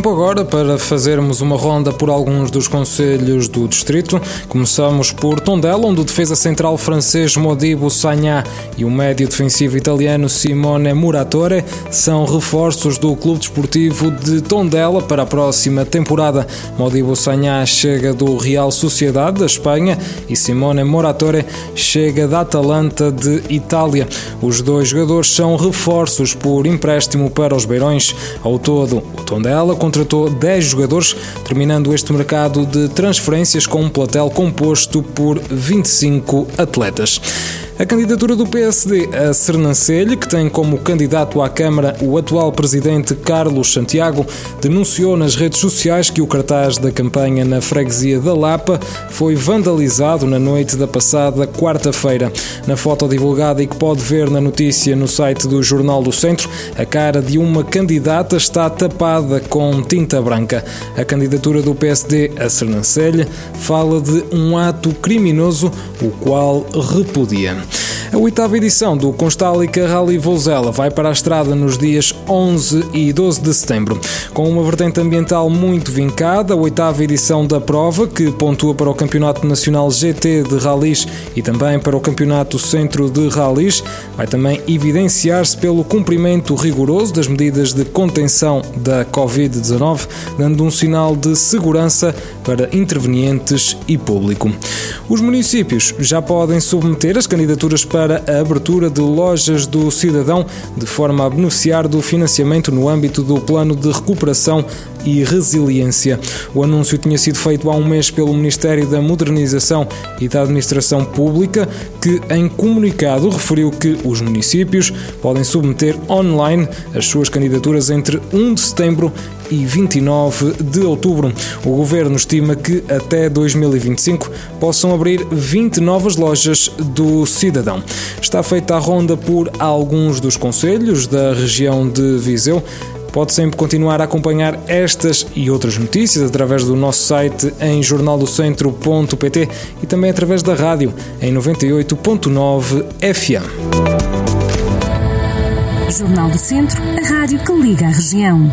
Tempo agora para fazermos uma ronda por alguns dos conselhos do distrito. Começamos por Tondela, onde o defesa central francês Modibo Sagna e o médio defensivo italiano Simone Muratore são reforços do Clube Desportivo de Tondela para a próxima temporada. Modibo Sagna chega do Real Sociedade da Espanha e Simone Muratore chega da Atalanta de Itália. Os dois jogadores são reforços por empréstimo para os Beirões. Ao todo, o Tondela contratou 10 jogadores, terminando este mercado de transferências com um platel composto por 25 atletas. A candidatura do PSD a Sernancelho, que tem como candidato à Câmara o atual presidente Carlos Santiago, denunciou nas redes sociais que o cartaz da campanha na freguesia da Lapa foi vandalizado na noite da passada quarta-feira. Na foto divulgada e que pode ver na notícia no site do Jornal do Centro, a cara de uma candidata está tapada com tinta branca. A candidatura do PSD a Sernancelho fala de um ato criminoso, o qual repudia. A oitava edição do Constálica Rally Vozela vai para a estrada nos dias 11 e 12 de setembro. Com uma vertente ambiental muito vincada, a oitava edição da prova, que pontua para o Campeonato Nacional GT de Rallys e também para o Campeonato Centro de Rallys, vai também evidenciar-se pelo cumprimento rigoroso das medidas de contenção da Covid-19, dando um sinal de segurança para intervenientes e público. Os municípios já podem submeter as candidaturas para para a abertura de lojas do cidadão, de forma a beneficiar do financiamento no âmbito do Plano de Recuperação e Resiliência. O anúncio tinha sido feito há um mês pelo Ministério da Modernização e da Administração Pública, que em comunicado referiu que os municípios podem submeter online as suas candidaturas entre 1 de setembro e 29 de outubro. O governo estima que até 2025 possam abrir 20 novas lojas do cidadão. Está feita a ronda por alguns dos conselhos da região de Viseu. Pode sempre continuar a acompanhar estas e outras notícias através do nosso site em jornaldocentro.pt e também através da rádio em 98.9 FM. Jornal do Centro, a rádio que liga a região.